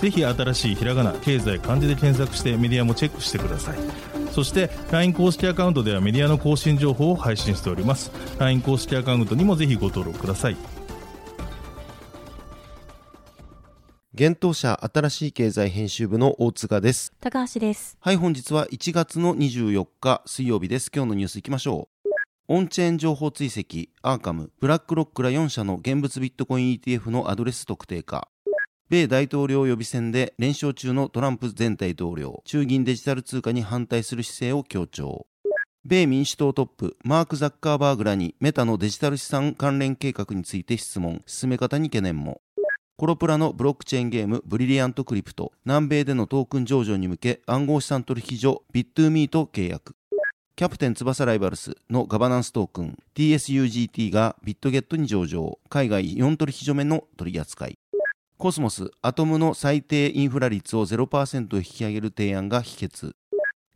ぜひ新しいひらがな経済漢字で検索してメディアもチェックしてくださいそして LINE 公式アカウントではメディアの更新情報を配信しております LINE 公式アカウントにもぜひご登録ください現当社新しい経済編集部の大塚です。高橋です。はい、本日は1月の24日水曜日です。今日のニュースいきましょう。オンチェーン情報追跡、アーカム、ブラックロックら4社の現物ビットコイン ETF のアドレス特定化。米大統領予備選で連勝中のトランプ前大統領、中銀デジタル通貨に反対する姿勢を強調。米民主党トップ、マーク・ザッカーバーグらにメタのデジタル資産関連計画について質問、進め方に懸念も。コロプラのブロックチェーンゲームブリリアントクリプト、南米でのトークン上場に向け暗号資産取引所ビットゥーミーと契約。キャプテン翼ライバルスのガバナンストークン TSUGT がビットゲットに上場、海外4取引所目の取り扱い。コスモス、アトムの最低インフレ率を0%引き上げる提案が否決。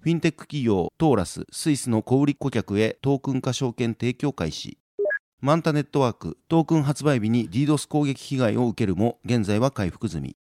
フィンテック企業トーラス、スイスの小売顧客へトークン化証券提供開始。マンタネットワーク、トークン発売日に DDoS 攻撃被害を受けるも、現在は回復済み。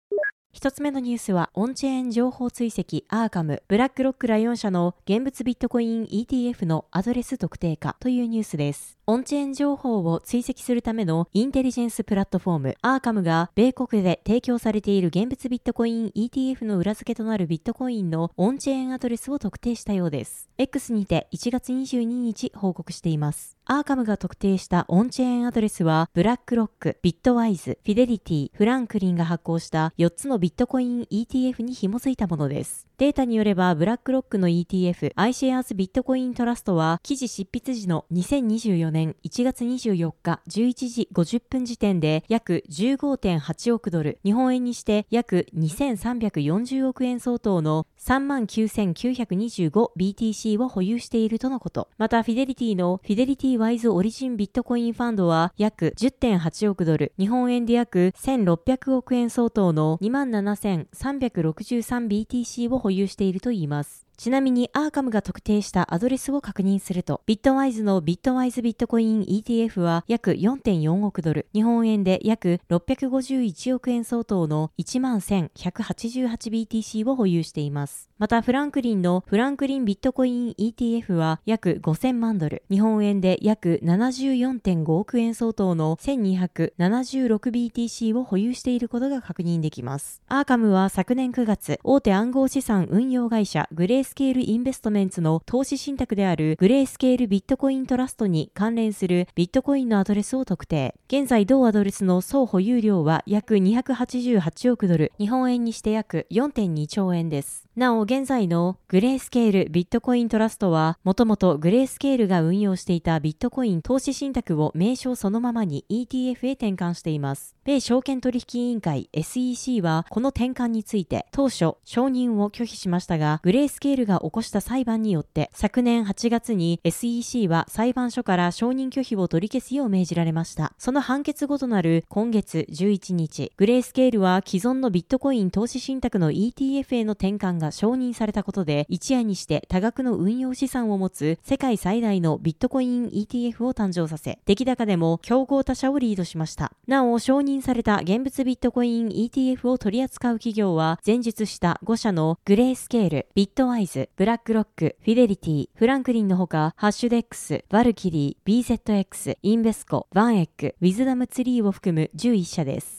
一つ目のニュースは、オンチェーン情報追跡アーカム、ブラックロックら4社の現物ビットコイン ETF のアドレス特定かというニュースです。オンチェーン情報を追跡するためのインテリジェンスプラットフォーム、アーカムが米国で提供されている現物ビットコイン ETF の裏付けとなるビットコインのオンチェーンアドレスを特定したようです。X にて1月22日報告しています。アーカムが特定したオンチェーンアドレスは、ブラックロック、ビットワイズ、フィデリティ、フランクリンが発行した4つのビットコイン ETF に紐づいたものです。データによれば、ブラックロックの ETF、iShares ビットコイントラストは、記事執筆時の2024年1月24日11時50分時点で約15.8億ドル、日本円にして約2340億円相当の 39,925BTC を保有しているとのこと。また、フィデリティのフィデリティワイズオリジンビットコインファンドは約10.8億ドル、日本円で約1600億円相当の 27,363BTC を保有しているといいます。ちなみにアーカムが特定したアドレスを確認すると、ビットワイズのビットワイズビットコイン ETF は約4.4億ドル、日本円で約651億円相当の 11,188BTC を保有しています。また、フランクリンのフランクリンビットコイン ETF は約5000万ドル、日本円で約74.5億円相当の 1276BTC を保有していることが確認できます。アーカムは昨年9月、大手暗号資産運用会社グレースケールインベストメンツの投資信託であるグレースケールビットコイントラストに関連するビットコインのアドレスを特定。現在同アドレスの総保有量は約288億ドル、日本円にして約4.2兆円です。なお、現在のグレースケールビットコイントラストは、もともとグレースケールが運用していたビットコイン投資信託を名称そのままに ETF へ転換しています。米証券取引委員会 SEC は、この転換について当初承認を拒否しましたが、グレースケールが起こした裁判によって、昨年8月に SEC は裁判所から承認拒否を取り消すよう命じられました。その判決後となる今月11日、グレースケールは既存のビットコイン投資信託の ETF への転換が承認されたことで、一夜にして多額の運用資産を持つ世界最大のビットコイン ETF を誕生させ、出来高でも競合他社をリードしました。なお、承認された現物ビットコイン ETF を取り扱う企業は、前述した5社のグレースケール、ビットワイズ、ブラックロック、フィデリティ、フランクリンのほか、ハッシュデックス、バルキリー、BZX、インベスコ、バンエック、ウィズダムツリーを含む11社です。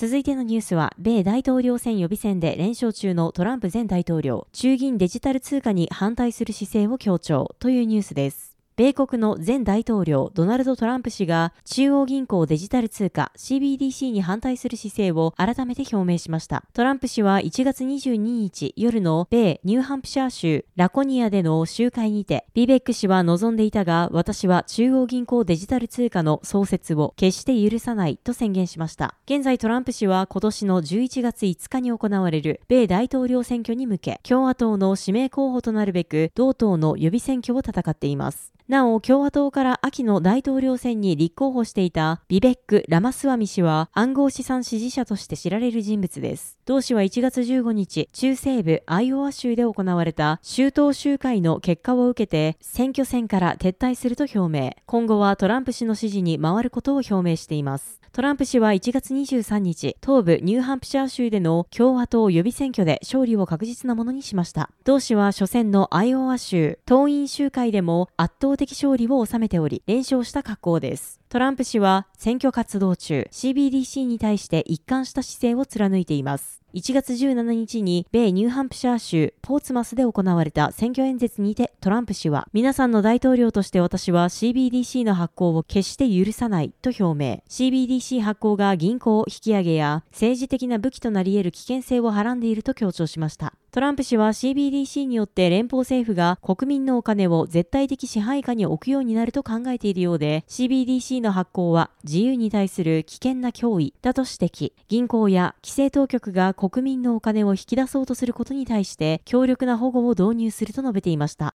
続いてのニュースは、米大統領選予備選で連勝中のトランプ前大統領、中銀デジタル通貨に反対する姿勢を強調というニュースです。米国の前大統領ドナルド・トランプ氏が中央銀行デジタル通貨 CBDC に反対する姿勢を改めて表明しました。トランプ氏は1月22日夜の米ニューハンプシャー州ラコニアでの集会にて、ビベック氏は望んでいたが、私は中央銀行デジタル通貨の創設を決して許さないと宣言しました。現在トランプ氏は今年の11月5日に行われる米大統領選挙に向け、共和党の指名候補となるべく、同党の予備選挙を戦っています。なお、共和党から秋の大統領選に立候補していたビベック・ラマスワミ氏は暗号資産支持者として知られる人物です。同氏は1月15日、中西部アイオワ州で行われた州党集会の結果を受けて選挙戦から撤退すると表明。今後はトランプ氏の支持に回ることを表明しています。トランプ氏は1月23日、東部ニューハンプシャー州での共和党予備選挙で勝利を確実なものにしました。同氏は初戦のアイオワ州、党員集会でも圧倒的勝利を収めており、連勝した格好です。トランプ氏は選挙活動中、CBDC に対して一貫した姿勢を貫いています。1月17日に米ニューハンプシャー州ポーツマスで行われた選挙演説にてトランプ氏は皆さんの大統領として私は CBDC の発行を決して許さないと表明。CBDC 発行が銀行引き上げや政治的な武器となり得る危険性をはらんでいると強調しました。トランプ氏は CBDC によって連邦政府が国民のお金を絶対的支配下に置くようになると考えているようで CBDC の発行は自由に対する危険な脅威だと指摘銀行や規制当局が国民のお金を引き出そうとすることに対して強力な保護を導入すると述べていました。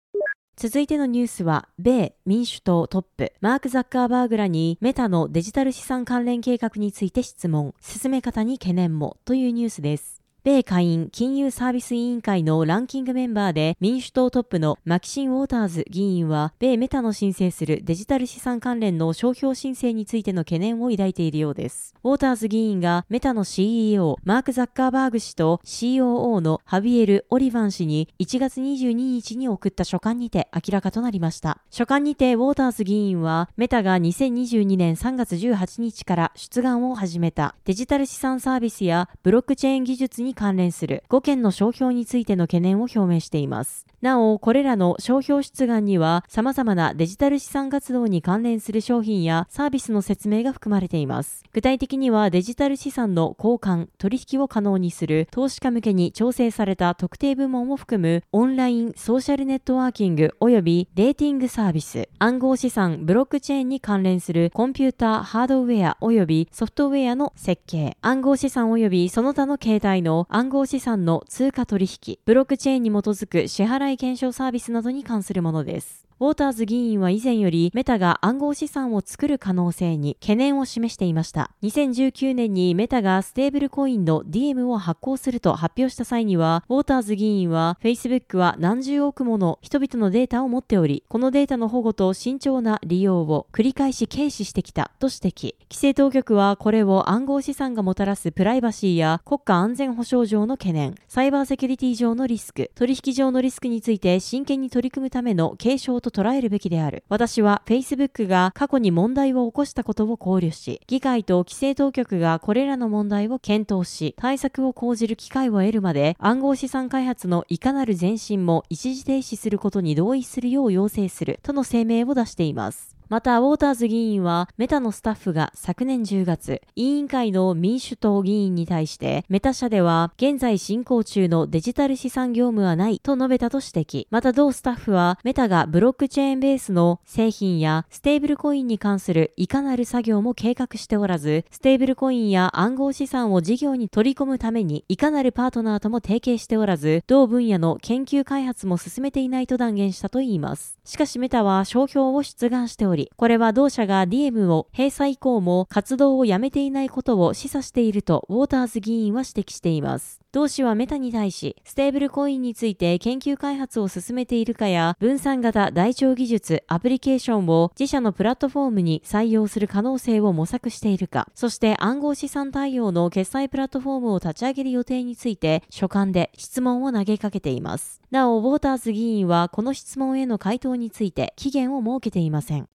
続いてのニュースは、米民主党トップ、マーク・ザッカーバーグらにメタのデジタル資産関連計画について質問、進め方に懸念もというニュースです。米下院金融サービス委員会のランキングメンバーで民主党トップのマキシン・ウォーターズ議員は、米メタの申請するデジタル資産関連の商標申請についての懸念を抱いているようです。ウォーターズ議員がメタの CEO、マーク・ザッカーバーグ氏と COO のハビエル・オリヴァン氏に1月22日に送った書簡にて明らかとなりました。書簡にてウォーターズ議員は、メタが2022年3月18日から出願を始めたデジタル資産サービスやブロックチェーン技術に関連する5件の商標についての懸念を表明しています。なお、これらの商標出願には様々なデジタル資産活動に関連する商品やサービスの説明が含まれています。具体的にはデジタル資産の交換、取引を可能にする投資家向けに調整された特定部門を含むオンラインソーシャルネットワーキング及びデーティングサービス、暗号資産、ブロックチェーンに関連するコンピューター、ハードウェア及びソフトウェアの設計、暗号資産及びその他の形態の暗号資産の通貨取引、ブロックチェーンに基づく支払い検証サービスなどに関するものです。ウォーターズ議員は以前よりメタが暗号資産を作る可能性に懸念を示していました。2019年にメタがステーブルコインの DM を発行すると発表した際には、ウォーターズ議員は Facebook は何十億もの人々のデータを持っており、このデータの保護と慎重な利用を繰り返し軽視してきたと指摘。規制当局はこれを暗号資産がもたらすプライバシーや国家安全保障上の懸念、サイバーセキュリティ上のリスク、取引上のリスクについて真剣に取り組むための継承と捉えるべきである。私は Facebook が過去に問題を起こしたことを考慮し、議会と規制当局がこれらの問題を検討し、対策を講じる機会を得るまで、暗号資産開発のいかなる前進も一時停止することに同意するよう要請するとの声明を出しています。また、ウォーターズ議員は、メタのスタッフが昨年10月、委員会の民主党議員に対して、メタ社では、現在進行中のデジタル資産業務はないと述べたと指摘。また、同スタッフは、メタがブロックチェーンベースの製品やステーブルコインに関するいかなる作業も計画しておらず、ステーブルコインや暗号資産を事業に取り込むために、いかなるパートナーとも提携しておらず、同分野の研究開発も進めていないと断言したといいます。しかしメタは商標を出願しており、これは同社が ディエムを閉鎖以降も活動をやめていないことを示唆しているとウォーターズ議員は指摘しています。同氏はメタに対し、ステーブルコインについて研究開発を進めているかや、分散型台帳技術、アプリケーションを自社のプラットフォームに採用する可能性を模索しているか、そして暗号資産対応の決済プラットフォームを立ち上げる予定について、書簡で質問を投げかけています。なお、ウォーターズ議員はこの質問への回答について期限を設けていません。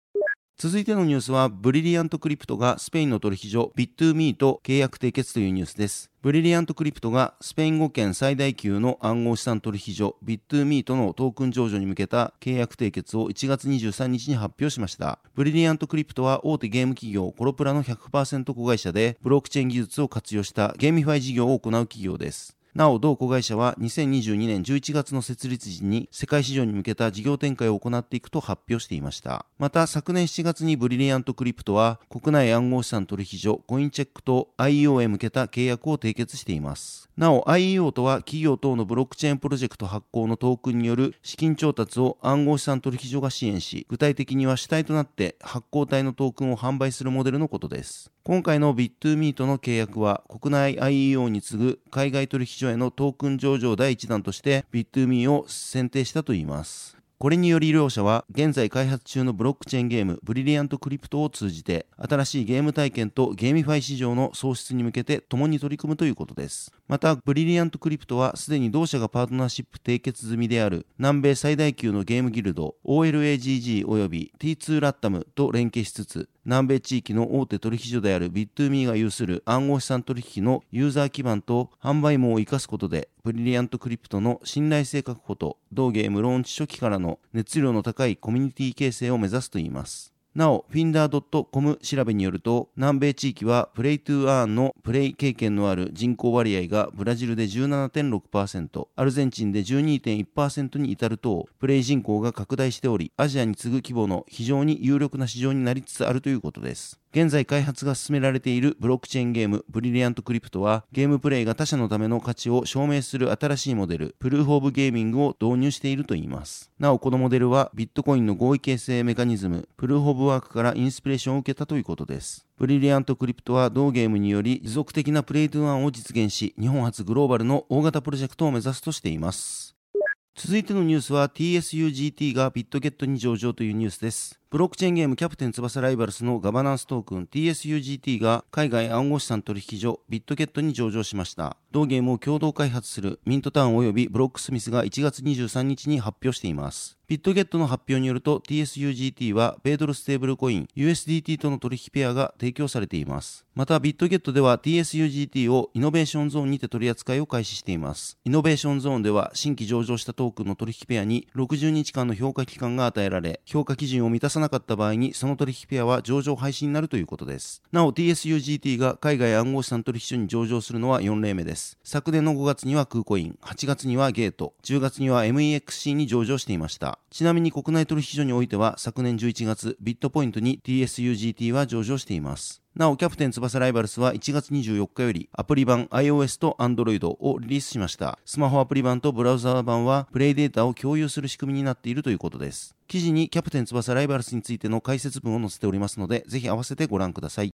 続いてのニュースは、ブリリアントクリプトがスペインの取引所ビットゥーミーと契約締結というニュースです。ブリリアントクリプトがスペイン語圏最大級の暗号資産取引所ビットゥーミーとのトークン上場に向けた契約締結を1月23日に発表しました。ブリリアントクリプトは大手ゲーム企業コロプラの100%子会社でブロックチェーン技術を活用したゲーミファイ事業を行う企業です。なお、同子会社は2022年11月の設立時に世界市場に向けた事業展開を行っていくと発表していました。また、昨年7月にブリリアントクリプトは国内暗号資産取引所コインチェックと IEO へ向けた契約を締結しています。なお、IEO とは企業等のブロックチェーンプロジェクト発行のトークンによる資金調達を暗号資産取引所が支援し、具体的には主体となって発行体のトークンを販売するモデルのことです。今回のビットゥーミーとの契約は国内 IEO に次ぐ海外取引所へのトークン上場第1弾としてビットゥーミーを選定したといいます。これにより両社は現在開発中のブロックチェーンゲームブリリアントクリプトを通じて新しいゲーム体験とゲーミファイ市場の創出に向けて共に取り組むということです。また、ブリリアントクリプトはすでに同社がパートナーシップ締結済みである南米最大級のゲームギルド OLAGG 及び T2 ラッタムと連携しつつ南米地域の大手取引所であるビットゥーミーが有する暗号資産取引のユーザー基盤と販売網を生かすことで、ブリリアントクリプトの信頼性確保と同ゲームローンチ初期からの熱量の高いコミュニティ形成を目指すといいます。なお、 Finder.com 調べによると、南米地域はプレイトゥーアーンのプレイ経験のある人口割合がブラジルで17.6%、アルゼンチンで12.1%に至ると、プレイ人口が拡大しており、アジアに次ぐ規模の非常に有力な市場になりつつあるということです。現在開発が進められているブロックチェーンゲームブリリアントクリプトはゲームプレイが他社のための価値を証明する新しいモデルプルーフオブゲーミングを導入しているといいます。なおこのモデルはビットコインの合意形成メカニズムプルーフオブワークからインスピレーションを受けたということです。ブリリアントクリプトは同ゲームにより持続的なプレイトゥーアーンを実現し日本発グローバルの大型プロジェクトを目指すとしています。続いてのニュースは TSUGT がビットゲットに上場というニュースです。ブロックチェーンゲームキャプテン翼ライバルスのガバナンストークン TSUGT が海外暗号資産取引所ビットゲットに上場しました。同ゲームを共同開発するミントタウン及びブロックスミスが1月23日に発表しています。ビットゲットの発表によると TSUGT は米ドルステーブルコイン USDT との取引ペアが提供されています。またビットゲットでは TSUGT をイノベーションゾーンにて取り扱いを開始しています。イノベーションゾーンでは新規上場したトークンの取引ペアに60日間の評価期間が与えられ、評価基準を満たさなかった場合にその取引ペアは上場廃止になるということです。なお TSUGT が海外暗号資産取引所に上場するのは4例目です。昨年の5月にはクーコイン、8月にはゲート、10月には MEXC に上場していました。ちなみに国内取引所においては昨年11月、ビットポイントに TSUGT は上場しています。なお、キャプテン翼ライバルスは1月24日よりアプリ版 iOS と Android をリリースしました。スマホアプリ版とブラウザー版はプレイデータを共有する仕組みになっているということです。記事にキャプテン翼ライバルスについての解説文を載せておりますので、ぜひ合わせてご覧ください。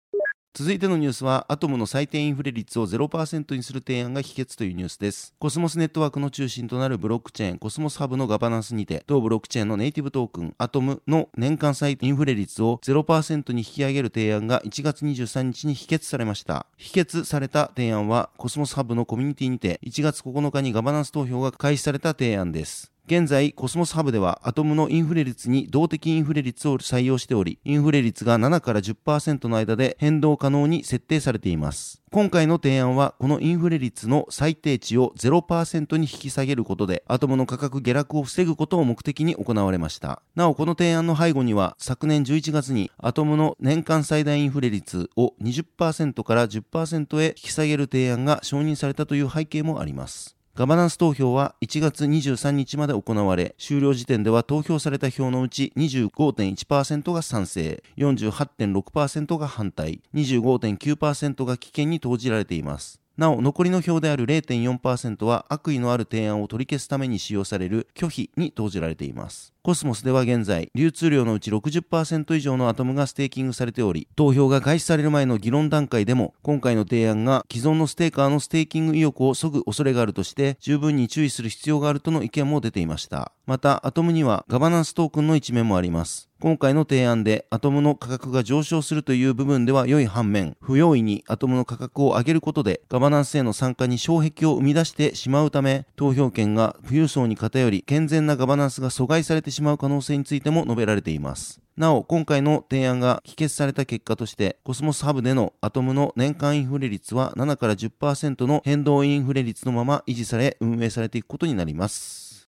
続いてのニュースは、アトムの最低インフレ率を0%にする提案が否決というニュースです。コスモスネットワークの中心となるブロックチェーン、コスモスハブのガバナンスにて、同ブロックチェーンのネイティブトークン、アトムの年間最低インフレ率を0%に引き上げる提案が1月23日に否決されました。否決された提案は、コスモスハブのコミュニティにて、1月9日にガバナンス投票が開始された提案です。現在、コスモスハブではアトムのインフレ率に動的インフレ率を採用しており、インフレ率が7から10%の間で変動可能に設定されています。今回の提案は、このインフレ率の最低値を0%に引き下げることで、アトムの価格下落を防ぐことを目的に行われました。なお、この提案の背後には、昨年11月にアトムの年間最大インフレ率を20%から10%へ引き下げる提案が承認されたという背景もあります。ガバナンス投票は1月23日まで行われ、終了時点では投票された票のうち25.1%が賛成、48.6%が反対、25.9%が棄権に投じられています。なお、残りの票である0.4%は悪意のある提案を取り消すために使用される拒否に投じられています。コスモスでは現在、流通量のうち60%以上のアトムがステーキングされており、投票が開始される前の議論段階でも、今回の提案が既存のステーカーのステーキング意欲を削ぐ恐れがあるとして、十分に注意する必要があるとの意見も出ていました。また、アトムにはガバナンストークンの一面もあります。今回の提案でアトムの価格が上昇するという部分では良い反面、不用意にアトムの価格を上げることでガバナンスへの参加に障壁を生み出してしまうため、投票権が富裕層に偏り、健全なガバナンスが阻害されてしまう可能性についても述べられています。なお、今回の提案が否決された結果として、コスモスハブでのアトムの年間インフレ率は7から10%の変動インフレ率のまま維持され、運営されていくことになります。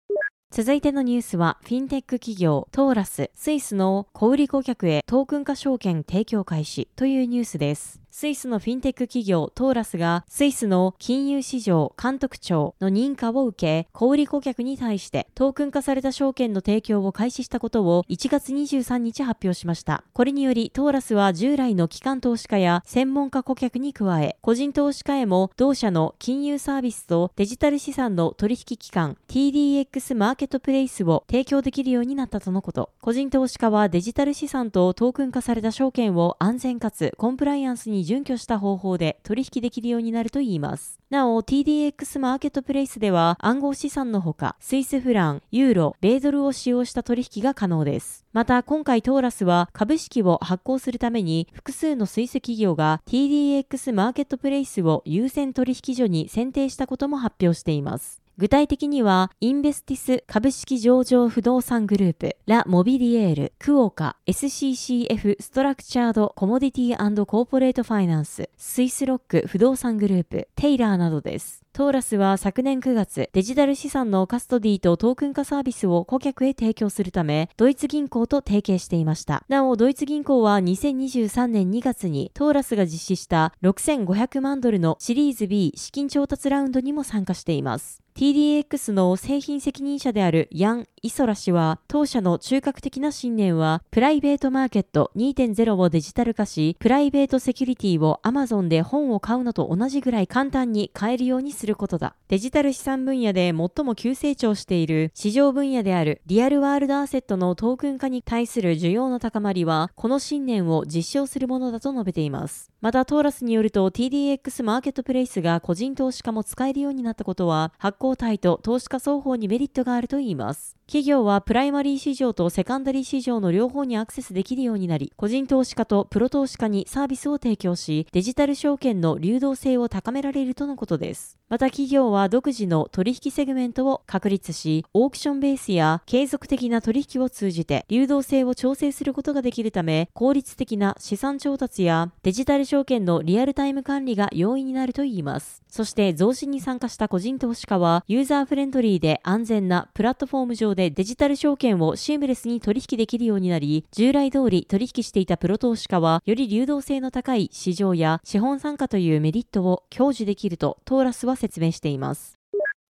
続いてのニュースは、フィンテック企業トーラス、スイスの小売顧客へトークン化証券提供開始というニュースです。スイスのフィンテック企業トーラスがスイスの金融市場監督庁の認可を受け、小売顧客に対してトークン化された証券の提供を開始したことを1月23日発表しました。これによりトーラスは従来の機関投資家や専門家顧客に加え、個人投資家へも同社の金融サービスとデジタル資産の取引機関 TDX マーケットプレイスを提供できるようになったとのこと。個人投資家はデジタル資産とトークン化された証券を安全かつコンプライアンスに準拠した方法で取引できるようになるといいます。なお、TDX マーケットプレイスでは暗号資産のほか、スイスフラン、ユーロ、米ドルを使用した取引が可能です。また、今回トーラスは株式を発行するために複数のスイス企業が TDX マーケットプレイスを優先取引所に選定したことも発表しています。具体的には、インベスティス株式上場不動産グループ、ラ・モビリエール、クオカ、SCCF ストラクチャードコモディティコーポレートファイナンス、スイスロック不動産グループ、テイラーなどです。トーラスは昨年9月、デジタル資産のカストディとトークン化サービスを顧客へ提供するため、ドイツ銀行と提携していました。なお、ドイツ銀行は2023年2月にトーラスが実施した6500万ドルのシリーズ B 資金調達ラウンドにも参加しています。TDX の製品責任者であるヤン・イソラ氏は、当社の中核的な信念は、プライベートマーケット2.0をデジタル化し、プライベートセキュリティを Amazon で本を買うのと同じぐらい簡単に買えるようにすることだ。デジタル資産分野で最も急成長している市場分野であるリアルワールドアセットのトークン化に対する需要の高まりは、この信念を実証するものだと述べています。また、トーラスによると TDX マーケットプレイスが個人投資家も使えるようになったことは、発行体と投資家双方にメリットがあるといいます。企業はプライマリー市場とセカンダリー市場の両方にアクセスできるようになり、個人投資家とプロ投資家にサービスを提供し、デジタル証券の流動性を高められるとのことです。また企業は独自の取引セグメントを確立し、オークションベースや継続的な取引を通じて流動性を調整することができるため、効率的な資産調達やデジタル証券のリアルタイム管理が容易になるといいます。そして増資に参加した個人投資家は、ユーザーフレンドリーで安全なプラットフォーム上でデジタル証券をシームレスに取引できるようになり、従来通り取引していたプロ投資家は、より流動性の高い市場や資本参加というメリットを享受できるとトーラスは説明しています。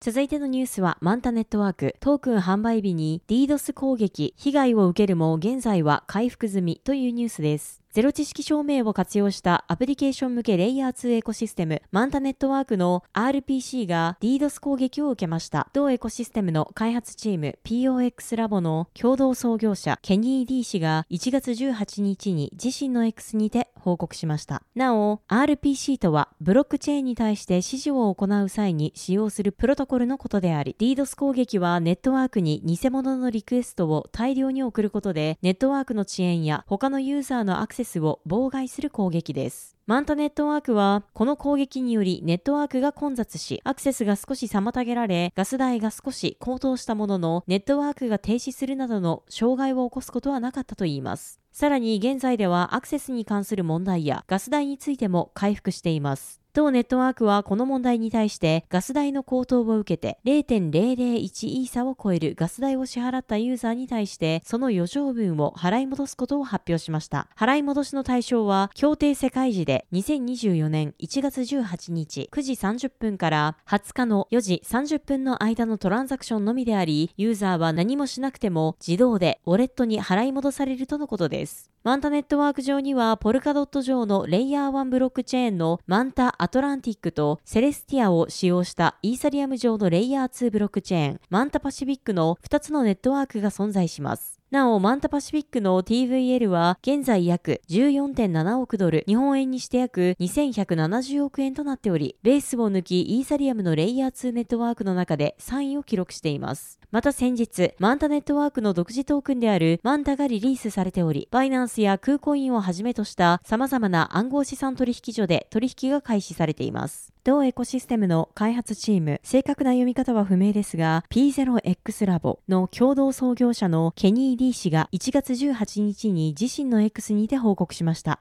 続いてのニュースは、マンタネットワーク、トークン販売日に DDoS 攻撃、被害を受けるも現在は回復済みというニュースです。ゼロ知識証明を活用したアプリケーション向けレイヤー2エコシステム、マンタネットワークの RPC が DDoS 攻撃を受けました。同エコシステムの開発チーム POX ラボの共同創業者ケニー D 氏が1月18日に自身の X にて報告しました。なお、RPC とはブロックチェーンに対して指示を行う際に使用するプロトコルのことであり、DDoS 攻撃はネットワークに偽物のリクエストを大量に送ることで、ネットワークの遅延や他のユーザーのアクセスを妨害する攻撃です。マンタネットワークは、この攻撃によりネットワークが混雑し、アクセスが少し妨げられ、ガス代が少し高騰したものの、ネットワークが停止するなどの障害を起こすことはなかったといいます。さらに現在ではアクセスに関する問題やガス代についても回復しています。同ネットワークはこの問題に対してガス代の高騰を受けて0.001イーサを超えるガス代を支払ったユーザーに対してその余剰分を払い戻すことを発表しました。払い戻しの対象は協定世界時で2024年1月18日9時30分から20日の4時30分の間のトランザクションのみであり、ユーザーは何もしなくても自動でウォレットに払い戻されるとのことです。マンタネットワーク上にはポルカドット上のレイヤー1ブロックチェーンのマンタアトランティックとセレスティアを使用したイーサリアム上のレイヤー2ブロックチェーンマンタパシフィックの2つのネットワークが存在します。なお、マンタパシフィックの TVL は現在約14.7億ドル、日本円にして約2170億円となっており、ベースを抜きイーサリアムのレイヤー2ネットワークの中で3位を記録しています。また先日、マンタネットワークの独自トークンであるマンタがリリースされており、バイナンスやクーコインをはじめとした様々な暗号資産取引所で取引が開始されています。同エコシステムの開発チーム、正確な読み方は不明ですが、P0X ラボの共同創業者のケニー・リー氏が1月18日に自身の X にて報告しました。